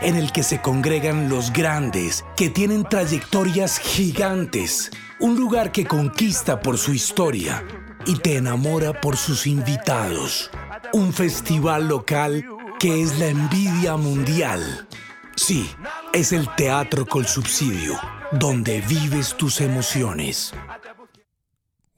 en el que se congregan los grandes, que tienen trayectorias gigantes. Un lugar que conquista por su historia y te enamora por sus invitados. Un festival local que es la envidia mundial. Sí, es el teatro con subsidio, donde vives tus emociones.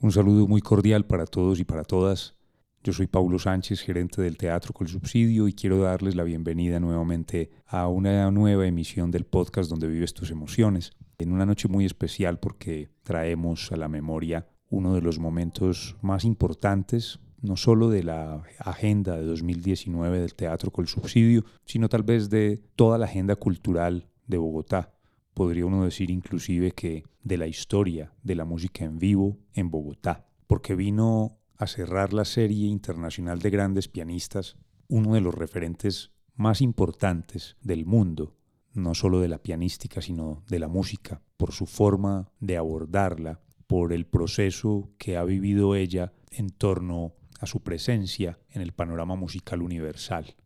Un saludo muy cordial para todos y para todas. Yo soy Paulo Sánchez, gerente del Teatro con Subsidio, y quiero darles la bienvenida nuevamente a una nueva emisión del podcast donde vives tus emociones. En una noche muy especial porque traemos a la memoria uno de los momentos más importantes, no solo de la agenda de 2019 del Teatro con Subsidio, sino tal vez de toda la agenda cultural de Bogotá. Podría uno decir inclusive que de la historia de la música en vivo en Bogotá, porque vino a cerrar la serie internacional de grandes pianistas, uno de los referentes más importantes del mundo, no solo de la pianística, sino de la música, por su forma de abordarla, por el proceso que ha vivido ella en torno a su presencia en el panorama musical universal.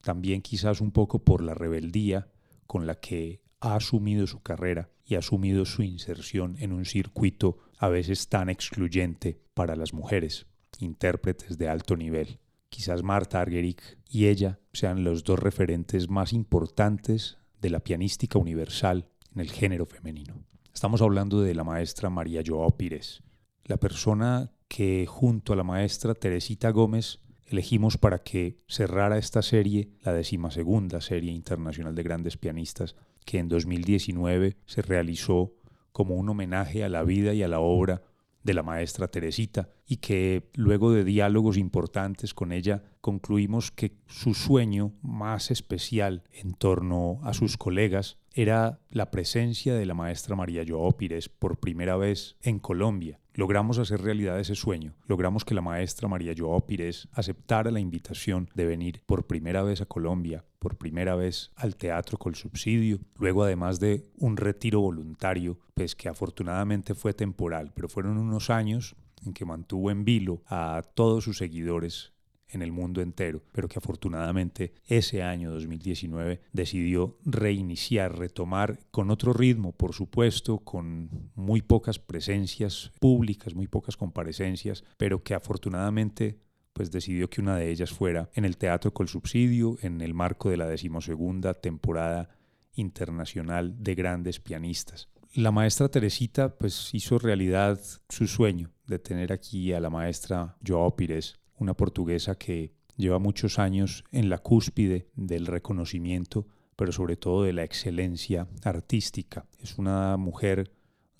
También quizás un poco por la rebeldía con la que ha asumido su carrera y ha asumido su inserción en un circuito a veces tan excluyente para las mujeres intérpretes de alto nivel. Quizás Marta Argerich y ella sean los dos referentes más importantes de la pianística universal en el género femenino. Estamos hablando de la maestra María Joao Pires, la persona que junto a la maestra Teresita Gómez elegimos para que cerrara esta serie, la decimasegunda serie internacional de grandes pianistas, que en 2019 se realizó como un homenaje a la vida y a la obra de la maestra Teresita y que luego de diálogos importantes con ella concluimos que su sueño más especial en torno a sus colegas era la presencia de la maestra María Joao Pires por primera vez en Colombia. Logramos hacer realidad ese sueño, logramos que la maestra María Joao Pires aceptara la invitación de venir por primera vez a Colombia, por primera vez al teatro con subsidio, luego además de un retiro voluntario, pues que afortunadamente fue temporal, pero fueron unos años en que mantuvo en vilo a todos sus seguidores en el mundo entero, pero que afortunadamente ese año 2019 decidió reiniciar, retomar con otro ritmo, por supuesto, con muy pocas presencias públicas, muy pocas comparecencias, pero que afortunadamente pues decidió que una de ellas fuera en el Teatro Col Subsidio, en el marco de la decimosegunda temporada internacional de grandes pianistas. La maestra Teresita pues hizo realidad su sueño de tener aquí a la maestra Joao Pires una portuguesa que lleva muchos años en la cúspide del reconocimiento, pero sobre todo de la excelencia artística. Es una mujer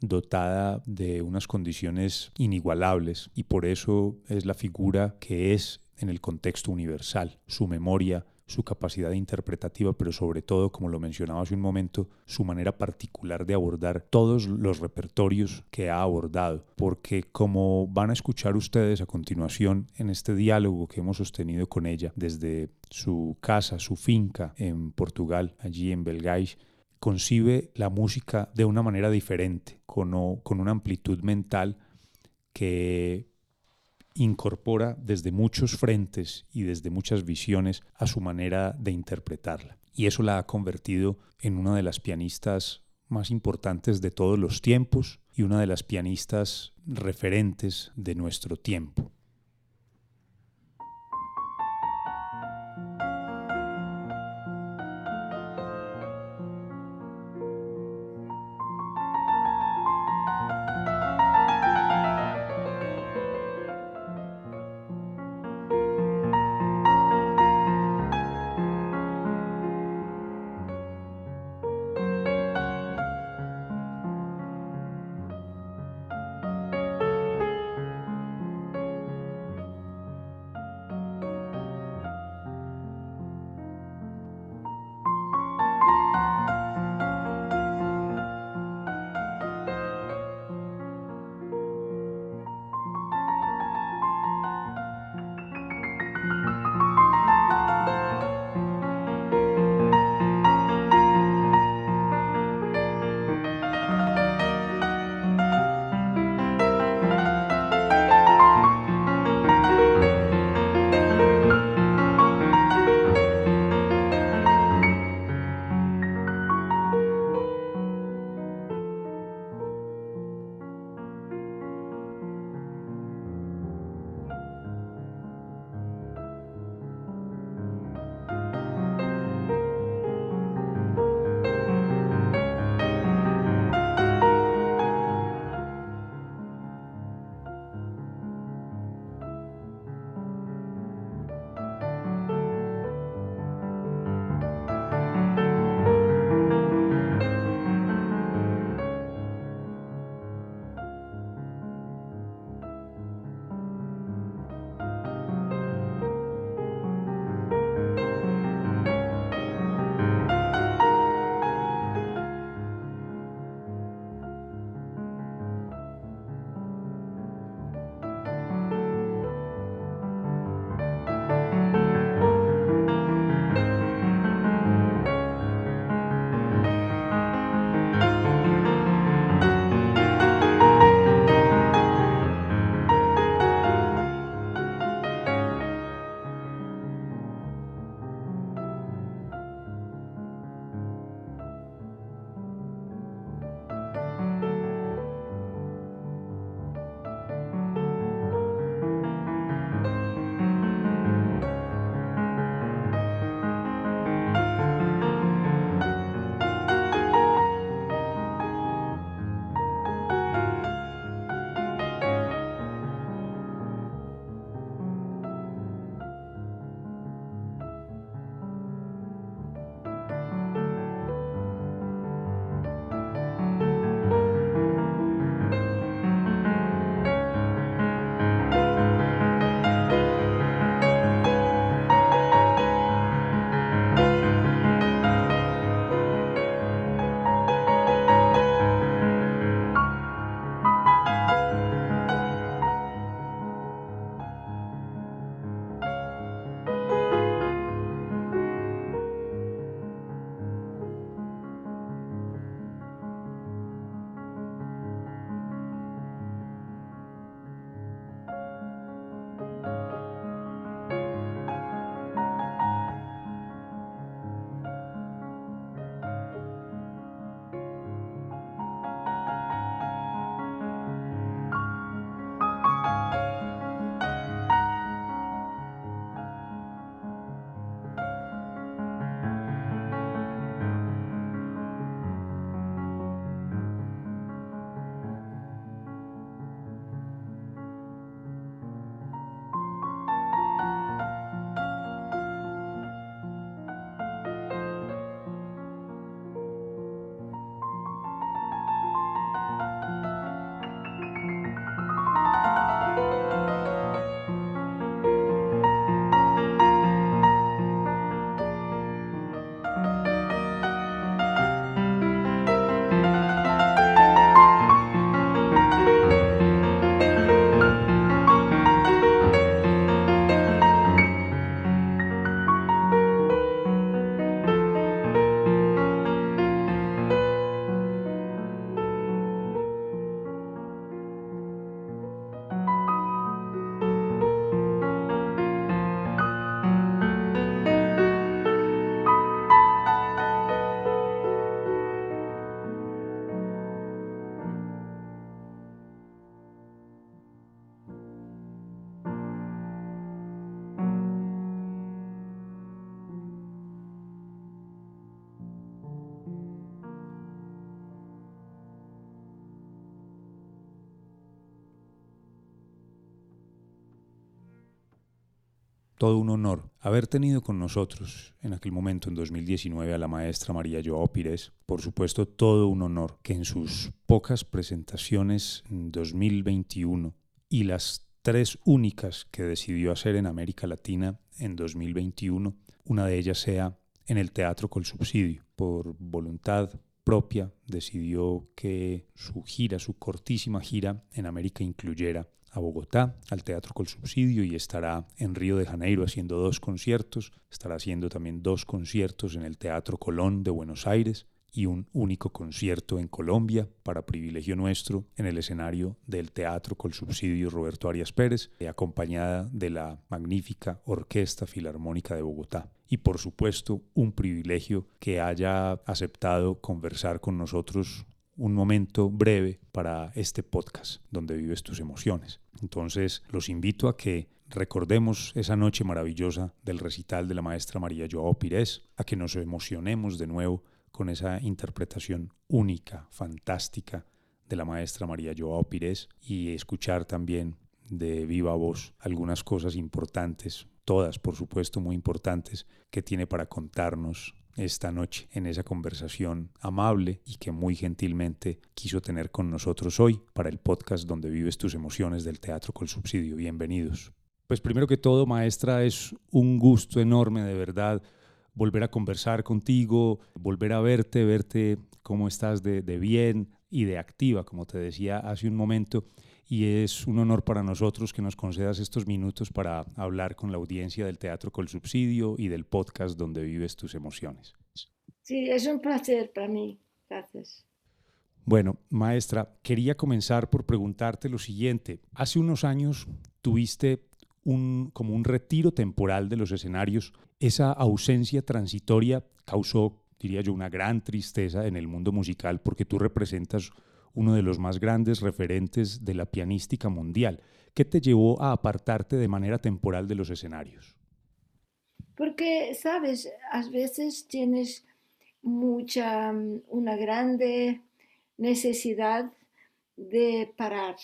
dotada de unas condiciones inigualables y por eso es la figura que es en el contexto universal. Su memoria, su capacidad interpretativa, pero sobre todo, como lo mencionaba hace un momento, su manera particular de abordar todos los repertorios que ha abordado. Porque como van a escuchar ustedes a continuación en este diálogo que hemos sostenido con ella desde su casa, su finca en Portugal, allí en Belgaix, concibe la música de una manera diferente, con, con una amplitud mental que incorpora desde muchos frentes y desde muchas visiones a su manera de interpretarla. Y eso la ha convertido en una de las pianistas más importantes de todos los tiempos y una de las pianistas referentes de nuestro tiempo. Todo un honor haber tenido con nosotros en aquel momento, en 2019, a la maestra María Joao Pires. Por supuesto, todo un honor que en sus pocas presentaciones en 2021 y las tres únicas que decidió hacer en América Latina en 2021, una de ellas sea en el Teatro Col Subsidio. Por voluntad propia decidió que su gira, su cortísima gira en América incluyera a Bogotá, al Teatro Col Subsidio y estará en Río de Janeiro haciendo dos conciertos, estará haciendo también dos conciertos en el Teatro Colón de Buenos Aires y un único concierto en Colombia para privilegio nuestro en el escenario del Teatro Col Subsidio Roberto Arias Pérez, acompañada de la magnífica Orquesta Filarmónica de Bogotá. Y por supuesto, un privilegio que haya aceptado conversar con nosotros un momento breve para este podcast donde vives tus emociones. Entonces los invito a que recordemos esa noche maravillosa del recital de la maestra María Joao Pires, a que nos emocionemos de nuevo con esa interpretación única, fantástica de la maestra María Joao Pires y escuchar también de viva voz algunas cosas importantes, todas por supuesto muy importantes, que tiene para contarnos esta noche en esa conversación amable y que muy gentilmente quiso tener con nosotros hoy para el podcast donde vives tus emociones del Teatro Col Subsidio. Bienvenidos. Pues primero que todo, maestra, es un gusto enorme de verdad volver a conversar contigo, volver a verte, verte cómo estás de, de bien y de activa, como te decía hace un momento y es un honor para nosotros que nos concedas estos minutos para hablar con la audiencia del Teatro Col Subsidio y del podcast donde vives tus emociones. Sí, es un placer para mí. Gracias. Bueno, maestra, quería comenzar por preguntarte lo siguiente. Hace unos años tuviste un, como un retiro temporal de los escenarios. Esa ausencia transitoria causó, diría yo, una gran tristeza en el mundo musical porque tú representas uno de los más grandes referentes de la pianística mundial. ¿Qué te llevó a apartarte de manera temporal de los escenarios? Porque, sabes, a veces tienes mucha, mm, una grande necesidad de parar.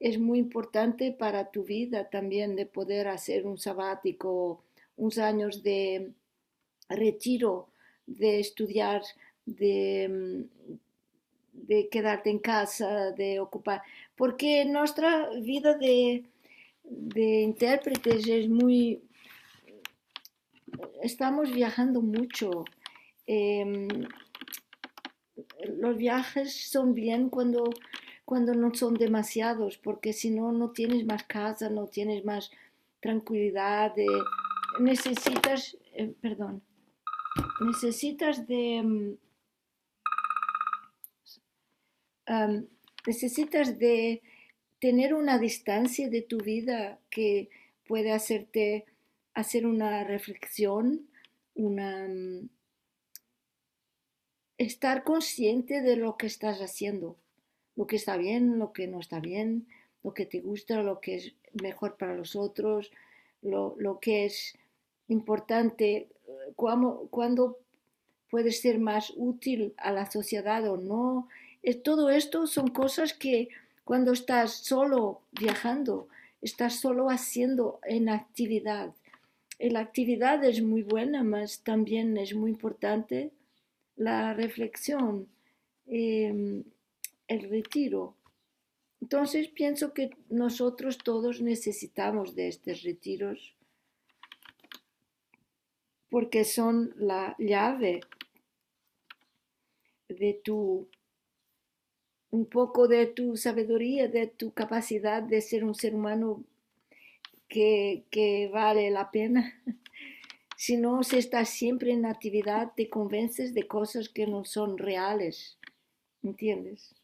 Es muy importante para tu vida también de poder hacer un sabático, unos años de retiro, de estudiar, de, mm, de quedarte en casa, de ocupar, porque nuestra vida de, de intérpretes es muy... Estamos viajando mucho. Em, los viajes son bien cuando, cuando no son demasiados, porque si no, no tienes más casa, no tienes más tranquilidad. necesitas, eh, perdón, necesitas de necesitas de tener una distancia de tu vida que puede hacerte hacer una reflexión, una, estar consciente de lo que estás haciendo, lo que está bien, lo que no está bien, lo que te gusta, lo que es mejor para los otros, lo, que es importante, cuando, cuando puedes ser más útil a la sociedad o no, todo esto son cosas que cuando estás solo viajando, estás solo haciendo en actividad. La actividad es muy buena, mas también es muy importante la reflexión, em, el retiro. Entonces pienso que nosotros todos necesitamos de estos retiros porque son la llave de tu un poco de tu sabiduría, de tu capacidad de ser un ser humano que, que vale la pena. Si no, si estás siempre en actividad, te convences de cosas que no son reales. ¿Entiendes?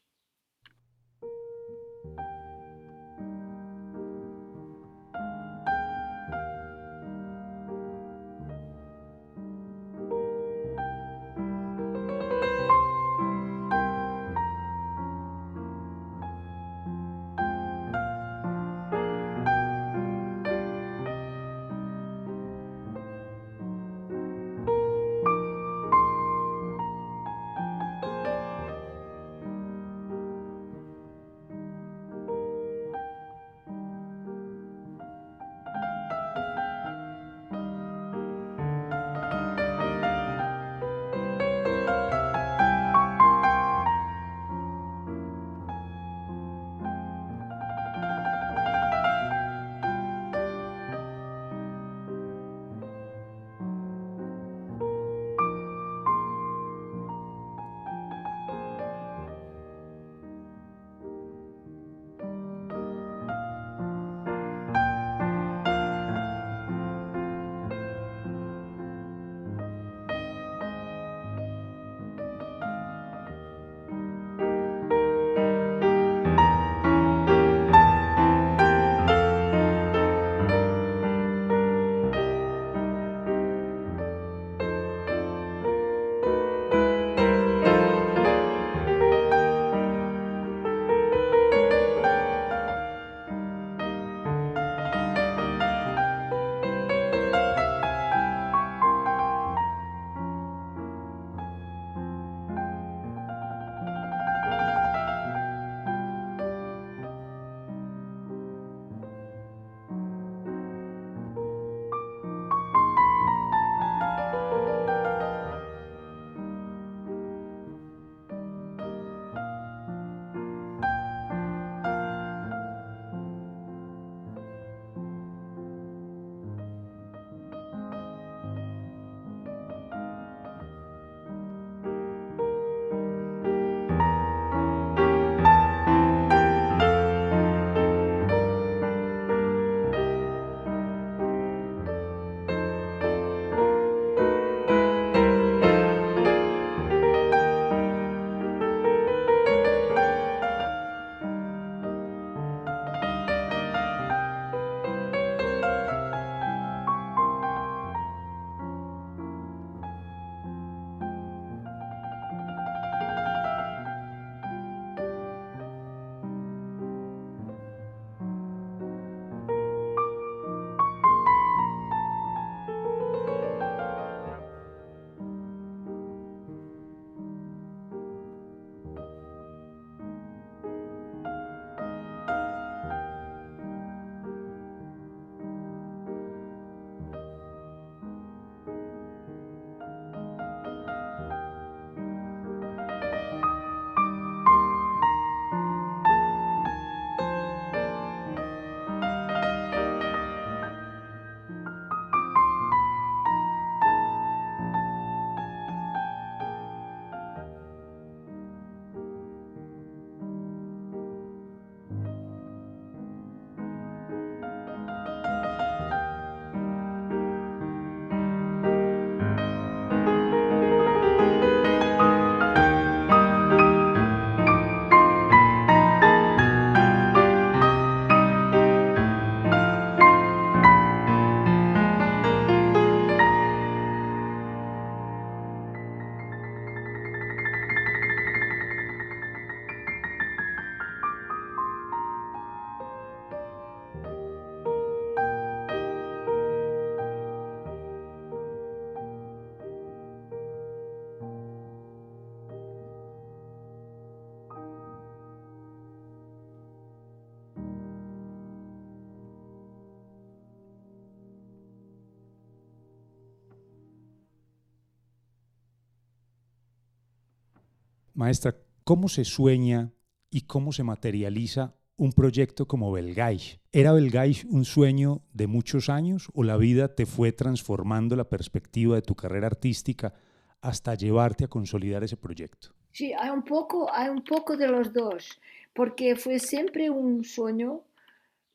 Maestra, ¿cómo se sueña y cómo se materializa un proyecto como Belgaix? ¿Era Belgaix un sueño de muchos años o la vida te fue transformando la perspectiva de tu carrera artística hasta llevarte a consolidar ese proyecto? Sí, hay un poco, hay un poco de los dos, porque fue siempre un sueño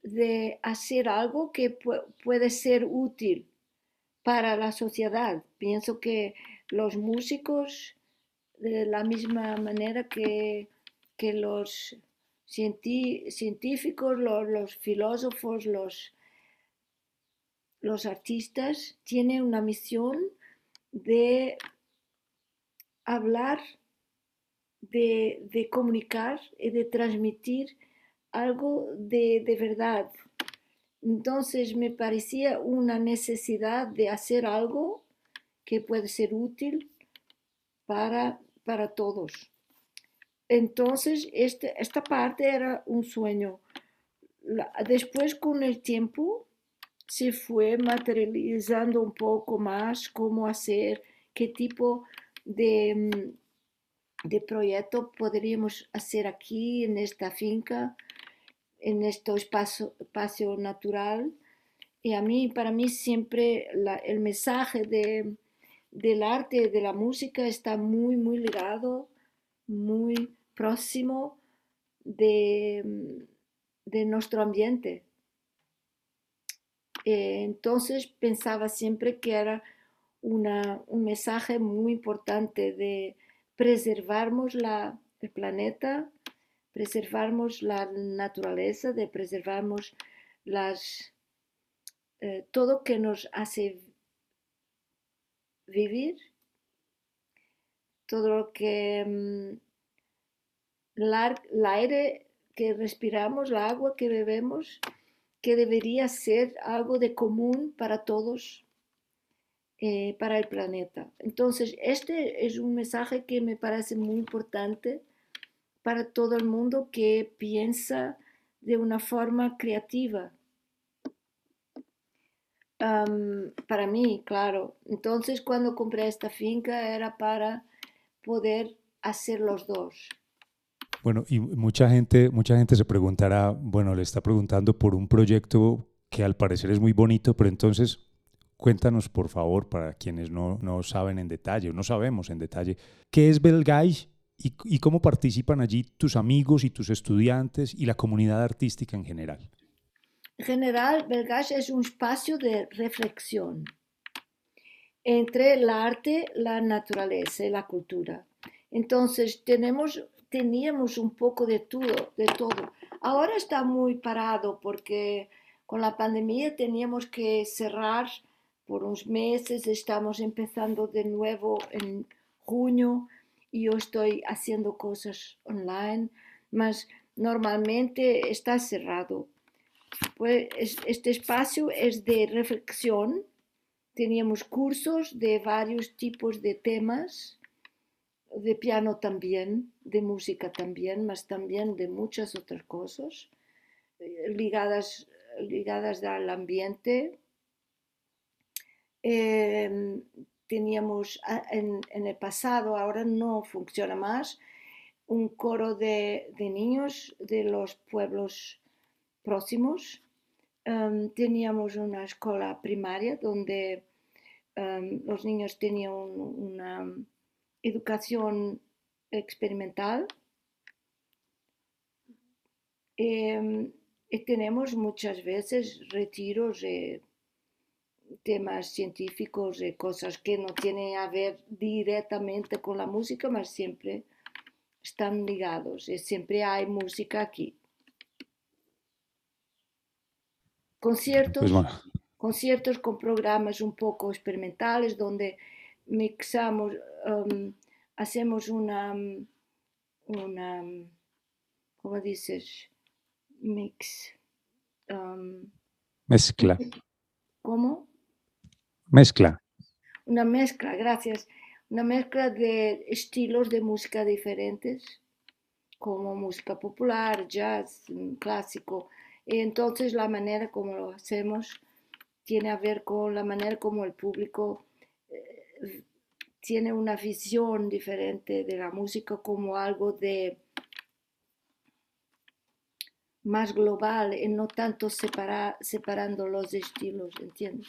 de hacer algo que puede ser útil para la sociedad. Pienso que los músicos, de la misma manera que, que los científicos, los, filósofos, los, los artistas, tienen una misión de hablar, de, de comunicar y de transmitir algo de, de verdad. Entonces me parecía una necesidad de hacer algo que puede ser útil para, para todos. Entonces, este, esta parte era un sueño. después, con el tiempo, se fue materializando un poco más cómo hacer, qué tipo de, mm, de proyecto podríamos hacer aquí en esta finca en este espacio, espacio natural. Y a mí, para mí siempre el mensaje de, del arte, de la música está muy, muy ligado, muy próximo de, de nuestro ambiente. Eh, entonces pensaba siempre que era una, un mensaje muy importante de preservarmos la, el planeta, preservarmos la naturaleza, de preservarmos las, eh, todo que nos hace vivir, todo lo que mm, el aire que respiramos, el agua que bebemos, que debería ser algo de común para todos, eh, para el planeta. Entonces, este es un mensaje que me parece muy importante para todo el mundo que piensa de una forma creativa. Para mí, claro. Entonces, cuando compré esta finca era para poder hacer los dos. Bueno, y mucha gente, mucha gente se preguntará, bueno, le está preguntando por un proyecto que al parecer es muy bonito, pero entonces cuéntanos, por favor, para quienes no, no saben en detalle no sabemos en detalle, ¿qué es Belgaix y, cómo participan allí tus amigos y tus estudiantes y la comunidad artística en general. En general, Belgash es un espacio de reflexión entre el arte, la naturaleza y la cultura. Entonces, tenemos, teníamos un poco de todo, de todo. Ahora está muy parado porque con la pandemia teníamos que cerrar por unos meses, estamos empezando de nuevo en junio y yo estoy haciendo cosas online, mas normalmente está cerrado. Pues este espacio es de reflexión. Teníamos cursos de varios tipos de temas, de piano también, de música también, mas también de muchas otras cosas eh, ligadas, ligadas al ambiente. Em, teníamos ah, en, el pasado, ahora no funciona más, un coro de, niños de los pueblos próximos. Em, teníamos una escuela primaria donde em, los niños tenían una educación experimental. Em, y tenemos muchas veces retiros temas científicos y cosas que no tienen a ver directamente con la música, pero siempre están ligados y siempre hay música aquí. Conciertos, pues conciertos con programas un poco experimentales donde mixamos, um, hacemos una, una, ¿cómo dices? Mix. Um, Mezcla. ¿Cómo? Mezcla. Una mezcla, gracias. Una mezcla de estilos de música diferentes, como música popular, jazz, mm, clásico. Y entonces la manera como lo hacemos tiene a ver con la manera como el público eh, tiene una visión diferente de la música como algo de más global y no tanto separando los estilos, ¿entiendes?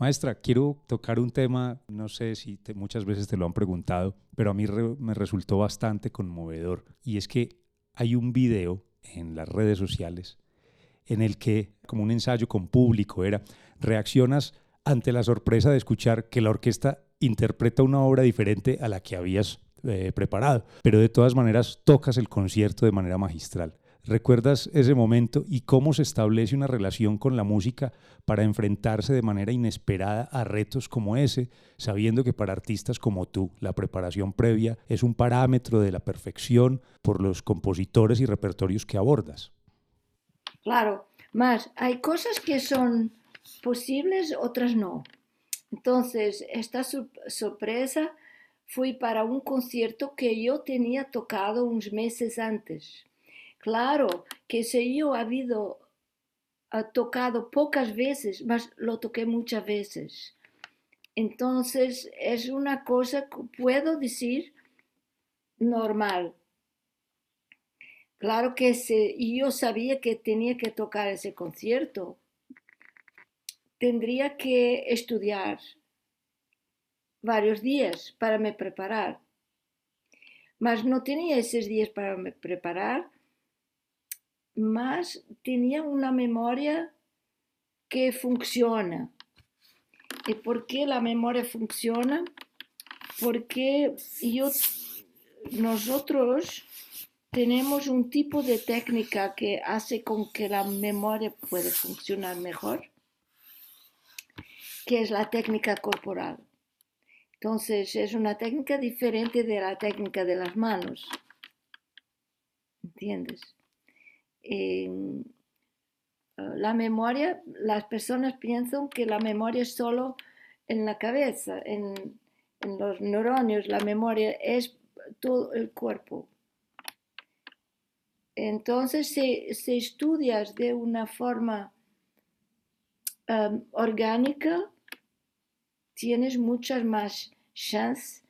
Maestra, quiero tocar un tema, no sé si muchas veces te lo han preguntado, pero a mí me resultó bastante conmovedor. Y es que hay un video en las redes sociales en el que, como un ensayo con público, era, reaccionas ante la sorpresa de escuchar que la orquesta interpreta una obra diferente a la que habías eh, preparado, pero de todas maneras tocas el concierto de manera magistral. ¿Recuerdas ese momento y cómo se establece una relación con la música para enfrentarse de manera inesperada a retos como ese, sabiendo que para artistas como tú la preparación previa es un parámetro de la perfección por los compositores y repertorios que abordas? Claro, más hay cosas que son posibles, otras no. Entonces, esta sorpresa fue para un concierto que yo tenía tocado unos meses antes Claro que si yo ha tocado pocas veces, mas lo toqué muchas veces. Entonces es una cosa que puedo decir normal. Claro que si yo sabía que tenía que tocar ese concierto, tendría que estudiar varios días para me preparar. Mas no tenía esos días para me preparar mas tenía una memoria que funciona. ¿Y por qué la memoria funciona? Porque yo, nosotros tenemos un tipo de técnica que hace con que la memoria pueda funcionar mejor, que es la técnica corporal. Entonces es una técnica diferente de la técnica de las manos. ¿Entiendes? Ah, la memoria, las personas piensan que la memoria es solo en la cabeza, en, los neurones, la memoria es todo el cuerpo. Entonces, si, si estudias de una forma orgánica, tienes muchas más chances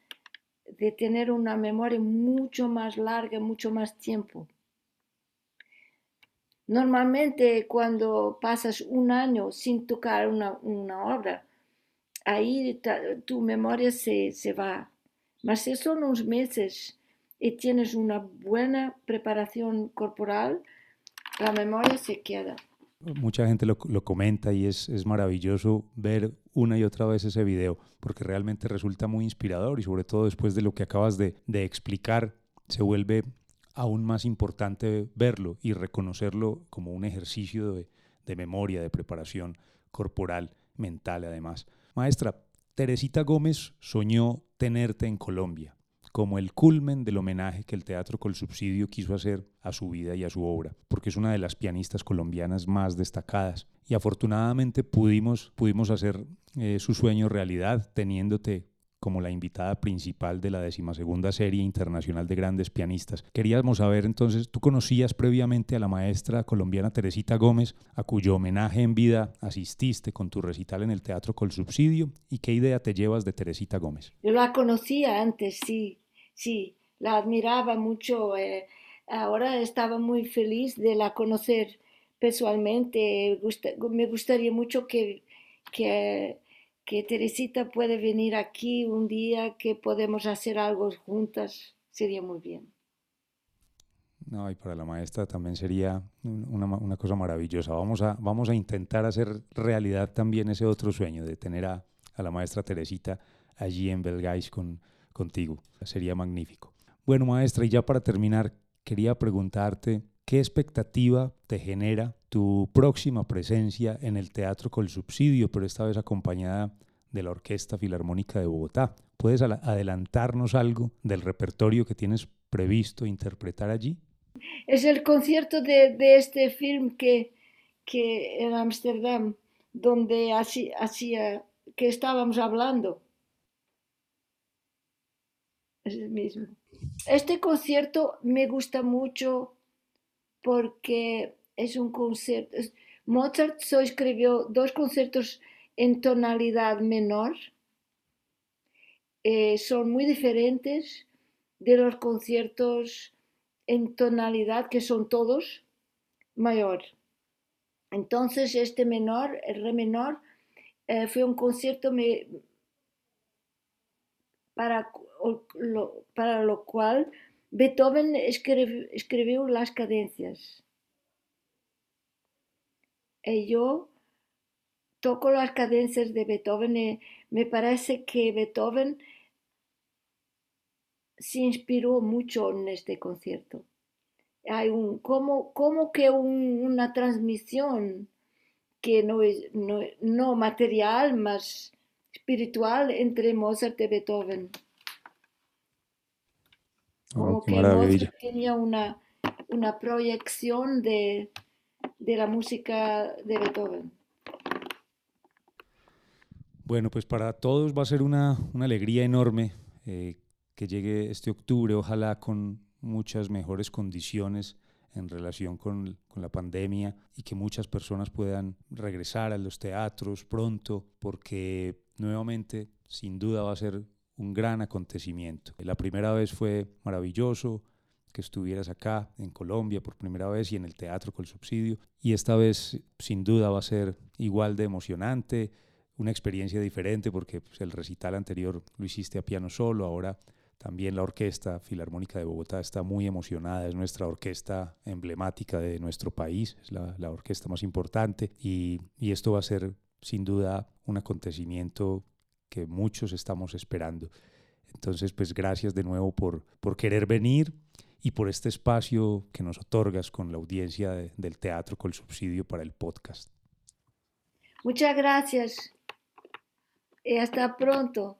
de tener una memoria mucho más larga, mucho más tiempo. Normalmente cuando pasas un año sin tocar una, obra, ahí tu memoria se, va. Mas si son unos meses y tienes una buena preparación corporal, la memoria se queda. Mucha gente lo, comenta y es, maravilloso ver una y otra vez ese video, porque realmente resulta muy inspirador y sobre todo después de lo que acabas de, de explicar, se vuelve aún más importante verlo y reconocerlo como un ejercicio de, memoria, de preparación corporal, mental además. Maestra, Teresita Gómez soñó tenerte en Colombia como el culmen del homenaje que el Teatro Col Subsidio quiso hacer a su vida y a su obra, porque es una de las pianistas colombianas más destacadas. Y afortunadamente pudimos, pudimos hacer eh, su sueño realidad teniéndote como la invitada principal de la decimasegunda serie internacional de grandes pianistas. Queríamos saber entonces, ¿tú conocías previamente a la maestra colombiana Teresita Gómez, a cuyo homenaje en vida asististe con tu recital en el Teatro Col Subsidio? ¿Y qué idea te llevas de Teresita Gómez? Yo la conocía antes, sí, sí, la admiraba mucho. Eh, ahora estaba muy feliz de la conocer personalmente. me gustaría mucho que, que que Teresita puede venir aquí un día, que podemos hacer algo juntas, sería muy bien. No, y para la maestra también sería una, cosa maravillosa. Vamos a, vamos a intentar hacer realidad también ese otro sueño de tener a, la maestra Teresita allí en Belgais con, contigo. Sería magnífico. Bueno, maestra, y ya para terminar, quería preguntarte ¿Qué expectativa te genera tu próxima presencia en el Teatro Col Subsidio, pero esta vez acompañada de la Orquesta Filarmónica de Bogotá? ¿Puedes adelantarnos algo del repertorio que tienes previsto interpretar allí? Es el concierto de, este film que, que en Ámsterdam, donde hacía que estábamos hablando. Es el mismo. Este concierto me gusta mucho porque es un concierto. Mozart solo escribió dos conciertos en tonalidad menor. Eh, son muy diferentes de los conciertos en tonalidad, que son todos mayor. Entonces, este menor, el re menor, eh, fue un concierto para, lo, para lo cual Beethoven escribió las cadencias. Y yo toco las cadencias de Beethoven y me parece que Beethoven se inspiró mucho en este concierto. Hay un, como, como que una transmisión que no es no, material, más espiritual entre Mozart y Beethoven. Oh, como que Mozart tenía una, una proyección de, de la música de Beethoven. Bueno, pues para todos va a ser una, una alegría enorme eh, que llegue este octubre, ojalá con muchas mejores condiciones en relación con, con, la pandemia y que muchas personas puedan regresar a los teatros pronto, porque nuevamente, sin duda, va a ser un gran acontecimiento. La primera vez fue maravilloso que estuvieras acá en Colombia por primera vez y en el teatro con el subsidio, y esta vez sin duda va a ser igual de emocionante una experiencia diferente porque pues, el recital anterior lo hiciste a piano solo, ahora también la Orquesta Filarmónica de Bogotá está muy emocionada, es nuestra orquesta emblemática de nuestro país, es la, la orquesta más importante y, y, esto va a ser sin duda un acontecimiento que muchos estamos esperando. Entonces, pues gracias de nuevo por, por querer venir y por este espacio que nos otorgas con la audiencia de, del teatro con el subsidio para el podcast. Muchas gracias y hasta pronto.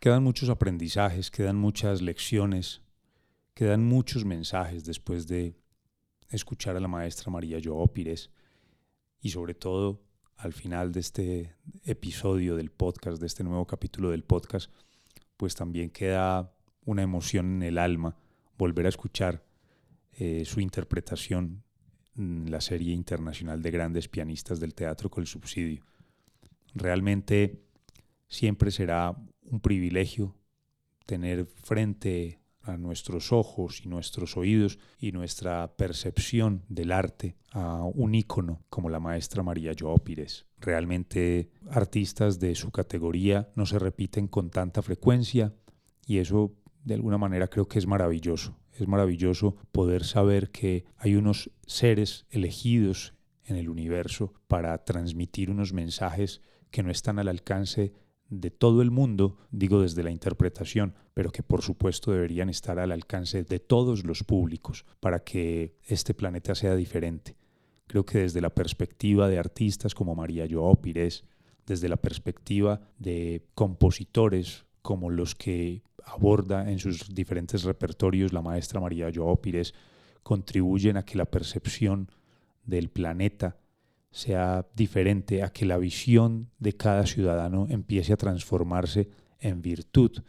Quedan muchos aprendizajes, quedan muchas lecciones, quedan muchos mensajes después de escuchar a la maestra María Joao Pires y sobre todo al final de este episodio del podcast, de este nuevo capítulo del podcast, pues también queda una emoción en el alma volver a escuchar eh, su interpretación en la serie internacional de grandes pianistas del teatro con el subsidio. Realmente siempre será un privilegio tener frente a nuestros ojos y nuestros oídos y nuestra percepción del arte a un ícono como la maestra María Joao Pires. Realmente artistas de su categoría no se repiten con tanta frecuencia y eso de alguna manera creo que es maravilloso. Es maravilloso poder saber que hay unos seres elegidos en el universo para transmitir unos mensajes que no están al alcance de todo el mundo, digo desde la interpretación, pero que por supuesto deberían estar al alcance de todos los públicos para que este planeta sea diferente. Creo que desde la perspectiva de artistas como María Joao Pires, desde la perspectiva de compositores como los que aborda en sus diferentes repertorios la maestra María Joao Pires, contribuyen a que la percepción del planeta sea diferente, a que la visión de cada ciudadano empiece a transformarse en virtud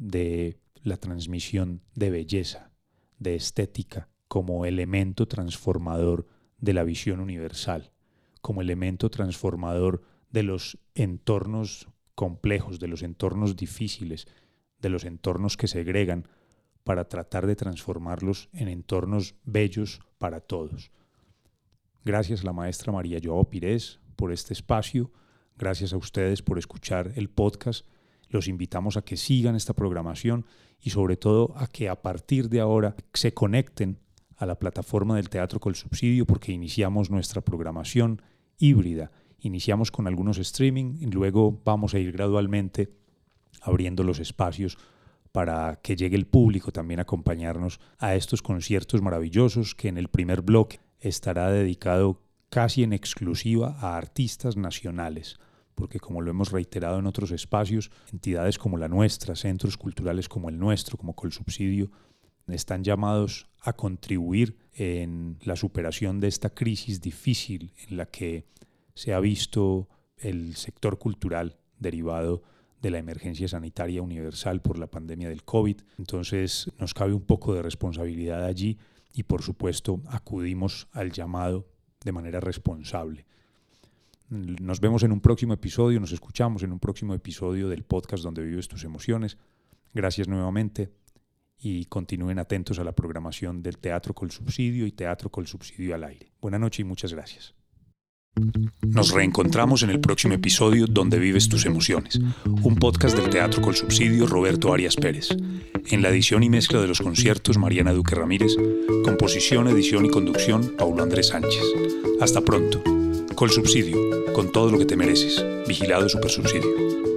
de la transmisión de belleza, de estética, como elemento transformador de la visión universal, como elemento transformador de los entornos complejos, de los entornos difíciles, de los entornos que segregan, para tratar de transformarlos en entornos bellos para todos. Gracias a la maestra María Joao Pires por este espacio. Gracias a ustedes por escuchar el podcast. Los invitamos a que sigan esta programación y sobre todo a que a partir de ahora se conecten a la plataforma del Teatro con Subsidio porque iniciamos nuestra programación híbrida. Iniciamos con algunos streaming y luego vamos a ir gradualmente abriendo los espacios para que llegue el público también a acompañarnos a estos conciertos maravillosos que en el primer bloque estará dedicado casi en exclusiva a artistas nacionales, porque como lo hemos reiterado en otros espacios, entidades como la nuestra, centros culturales como el nuestro, como Colsubsidio, están llamados a contribuir en la superación de esta crisis difícil en la que se ha visto el sector cultural derivado de la emergencia sanitaria universal por la pandemia del COVID. Entonces nos cabe un poco de responsabilidad allí y por supuesto acudimos al llamado de manera responsable. Nos vemos en un próximo episodio, nos escuchamos en un próximo episodio del podcast donde vives tus emociones. Gracias nuevamente y continúen atentos a la programación del Teatro Col Subsidio y Teatro Col Subsidio al aire. Buenas noches y muchas gracias. Nos reencontramos en el próximo episodio Donde vives tus emociones, un podcast del Teatro Col Subsidio Roberto Arias Pérez. En la edición y mezcla de los conciertos Mariana Duque Ramírez, composición, edición y conducción Paulo Andrés Sánchez. Hasta pronto. Col Subsidio, con todo lo que te mereces. Vigilado Super Subsidio.